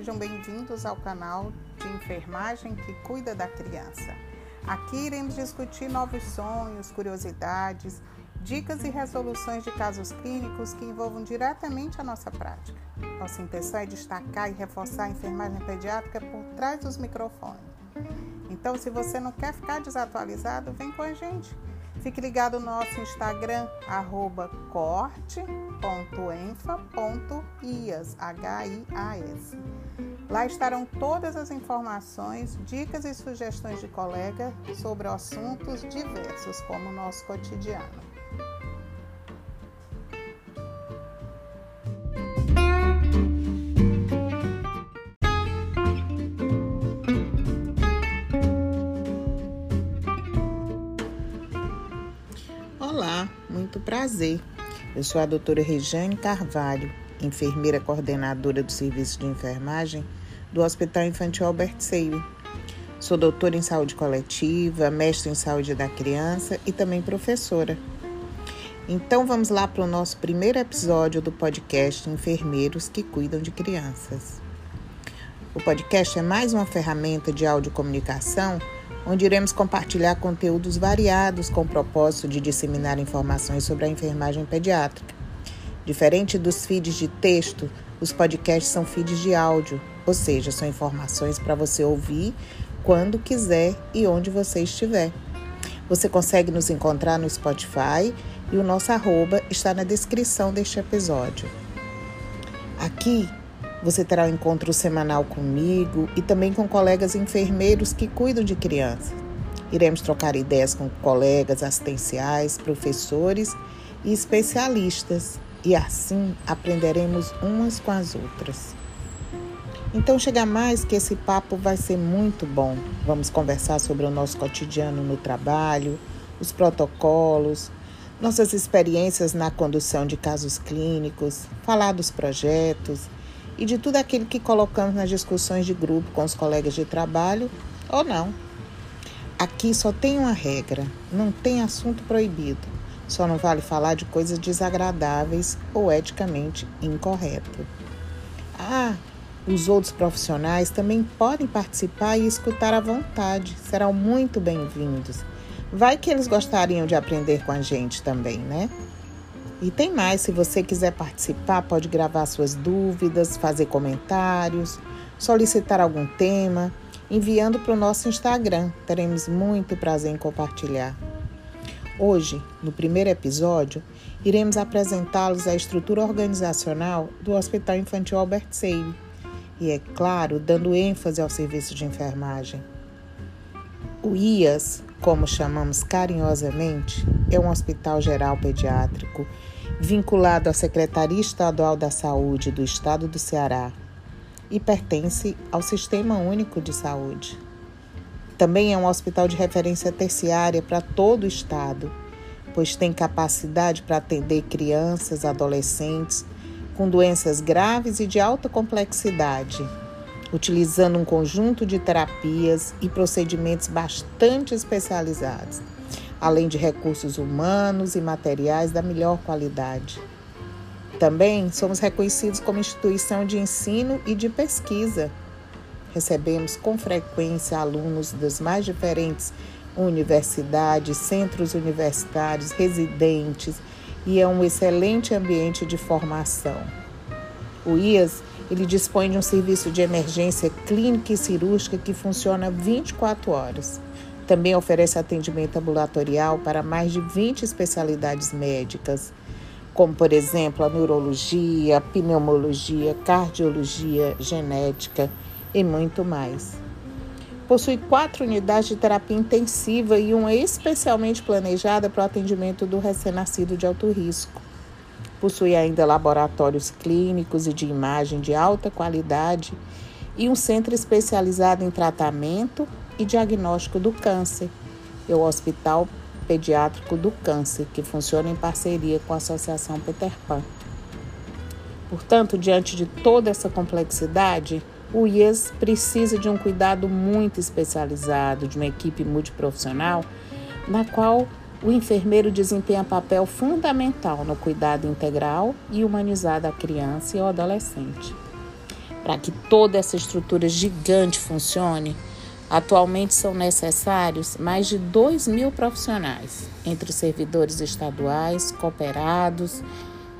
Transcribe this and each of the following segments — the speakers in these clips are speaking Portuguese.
sejam bem-vindos ao canal de enfermagem que cuida da criança. Aqui iremos discutir novos sonhos, curiosidades, dicas e resoluções de casos clínicos que envolvam diretamente a nossa prática. Nossa intenção é destacar e reforçar a enfermagem pediátrica por trás dos microfones. Então, se você não quer ficar desatualizado, vem com a gente. Fique ligado no nosso Instagram, arroba corte.enfa.ias, H-I-A-S. Lá estarão todas as informações, dicas e sugestões de colega sobre assuntos diversos, como o nosso cotidiano. Muito prazer. Eu sou a doutora Regiane Carvalho, enfermeira coordenadora do Serviço de Enfermagem do Hospital Infantil Albert Seile. Sou doutora em saúde coletiva, mestre em saúde da criança e também professora. Então vamos lá para o nosso primeiro episódio do podcast Enfermeiros que Cuidam de Crianças. O podcast é mais uma ferramenta de audiocomunicação onde iremos compartilhar conteúdos variados com o propósito de disseminar informações sobre a enfermagem pediátrica. Diferente dos feeds de texto, os podcasts são feeds de áudio, ou seja, são informações para você ouvir quando quiser e onde você estiver. Você consegue nos encontrar no Spotify e o nosso arroba está na descrição deste episódio. Aqui você terá um encontro semanal comigo e também com colegas enfermeiros que cuidam de crianças. Iremos trocar ideias com colegas assistenciais, professores e especialistas e assim aprenderemos umas com as outras. Então chega mais que esse papo vai ser muito bom. Vamos conversar sobre o nosso cotidiano no trabalho, os protocolos, nossas experiências na condução de casos clínicos, falar dos projetos e de tudo aquilo que colocamos nas discussões de grupo com os colegas de trabalho ou não. Aqui só tem uma regra: não tem assunto proibido. Só não vale falar de coisas desagradáveis ou eticamente incorreto. Ah, os outros profissionais também podem participar e escutar à vontade, serão muito bem-vindos. Vai que eles gostariam de aprender com a gente também, né? E tem mais, se você quiser participar, pode gravar suas dúvidas, fazer comentários, solicitar algum tema, enviando para o nosso Instagram. Teremos muito prazer em compartilhar. Hoje, no primeiro episódio, iremos apresentá-los a estrutura organizacional do Hospital Infantil Albert Seile e, é claro, dando ênfase ao serviço de enfermagem. O IAS, como chamamos carinhosamente, é um hospital geral pediátrico vinculado à Secretaria Estadual da Saúde do Estado do Ceará e pertence ao Sistema Único de Saúde. Também é um hospital de referência terciária para todo o estado, pois tem capacidade para atender crianças, adolescentes com doenças graves e de alta complexidade utilizando um conjunto de terapias e procedimentos bastante especializados, além de recursos humanos e materiais da melhor qualidade. Também somos reconhecidos como instituição de ensino e de pesquisa. Recebemos com frequência alunos das mais diferentes universidades, centros universitários, residentes e é um excelente ambiente de formação. O IAS ele dispõe de um serviço de emergência clínica e cirúrgica que funciona 24 horas. Também oferece atendimento ambulatorial para mais de 20 especialidades médicas, como, por exemplo, a neurologia, a pneumologia, cardiologia, genética e muito mais. Possui quatro unidades de terapia intensiva e uma especialmente planejada para o atendimento do recém-nascido de alto risco. Possui ainda laboratórios clínicos e de imagem de alta qualidade e um centro especializado em tratamento e diagnóstico do câncer, e o Hospital Pediátrico do Câncer, que funciona em parceria com a Associação Peter Pan. Portanto, diante de toda essa complexidade, o IES precisa de um cuidado muito especializado, de uma equipe multiprofissional, na qual o enfermeiro desempenha papel fundamental no cuidado integral e humanizado da criança e ao adolescente. Para que toda essa estrutura gigante funcione, atualmente são necessários mais de 2 mil profissionais, entre servidores estaduais, cooperados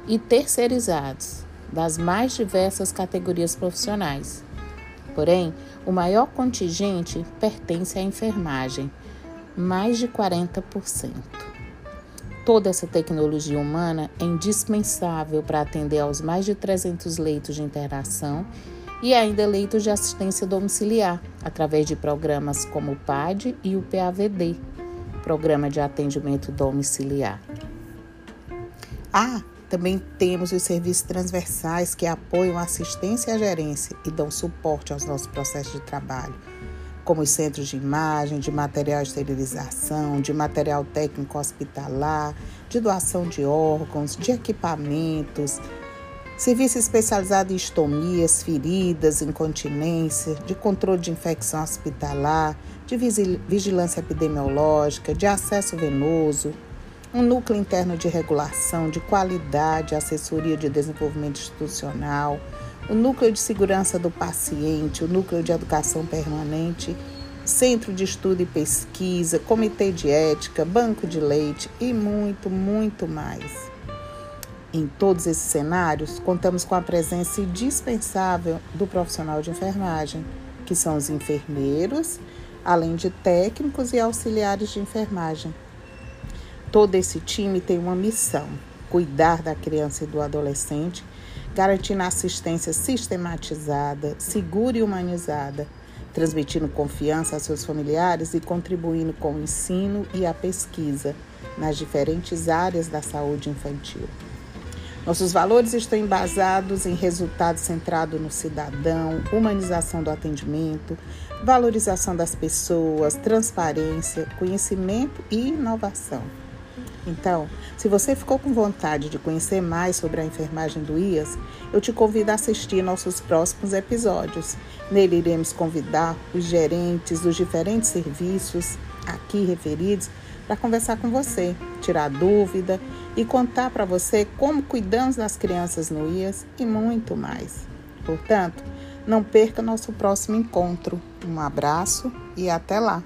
e terceirizados, das mais diversas categorias profissionais. Porém, o maior contingente pertence à enfermagem, mais de 40%. Toda essa tecnologia humana é indispensável para atender aos mais de 300 leitos de internação e ainda leitos de assistência domiciliar, através de programas como o PAD e o PAVD, Programa de Atendimento Domiciliar. Ah, também temos os serviços transversais que apoiam a assistência a gerência e dão suporte aos nossos processos de trabalho, como os centros de imagem, de material de esterilização, de material técnico hospitalar, de doação de órgãos, de equipamentos, serviço especializado em estomias, feridas, incontinência, de controle de infecção hospitalar, de vigilância epidemiológica, de acesso venoso, um núcleo interno de regulação, de qualidade, assessoria de desenvolvimento institucional, o núcleo de segurança do paciente, o núcleo de educação permanente, centro de estudo e pesquisa, comitê de ética, banco de leite e muito, muito mais. Em todos esses cenários, contamos com a presença indispensável do profissional de enfermagem, que são os enfermeiros, além de técnicos e auxiliares de enfermagem Todo esse time tem uma missão: cuidar da criança e do adolescente, garantindo assistência sistematizada, segura e humanizada, transmitindo confiança a seus familiares e contribuindo com o ensino e a pesquisa nas diferentes áreas da saúde infantil. Nossos valores estão embasados em resultado centrado no cidadão, humanização do atendimento, valorização das pessoas, transparência, conhecimento e inovação. Então, se você ficou com vontade de conhecer mais sobre a enfermagem do IAS, eu te convido a assistir nossos próximos episódios. Nele iremos convidar os gerentes dos diferentes serviços aqui referidos para conversar com você, tirar dúvida e contar para você como cuidamos das crianças no IAS e muito mais. Portanto, não perca nosso próximo encontro. Um abraço e até lá!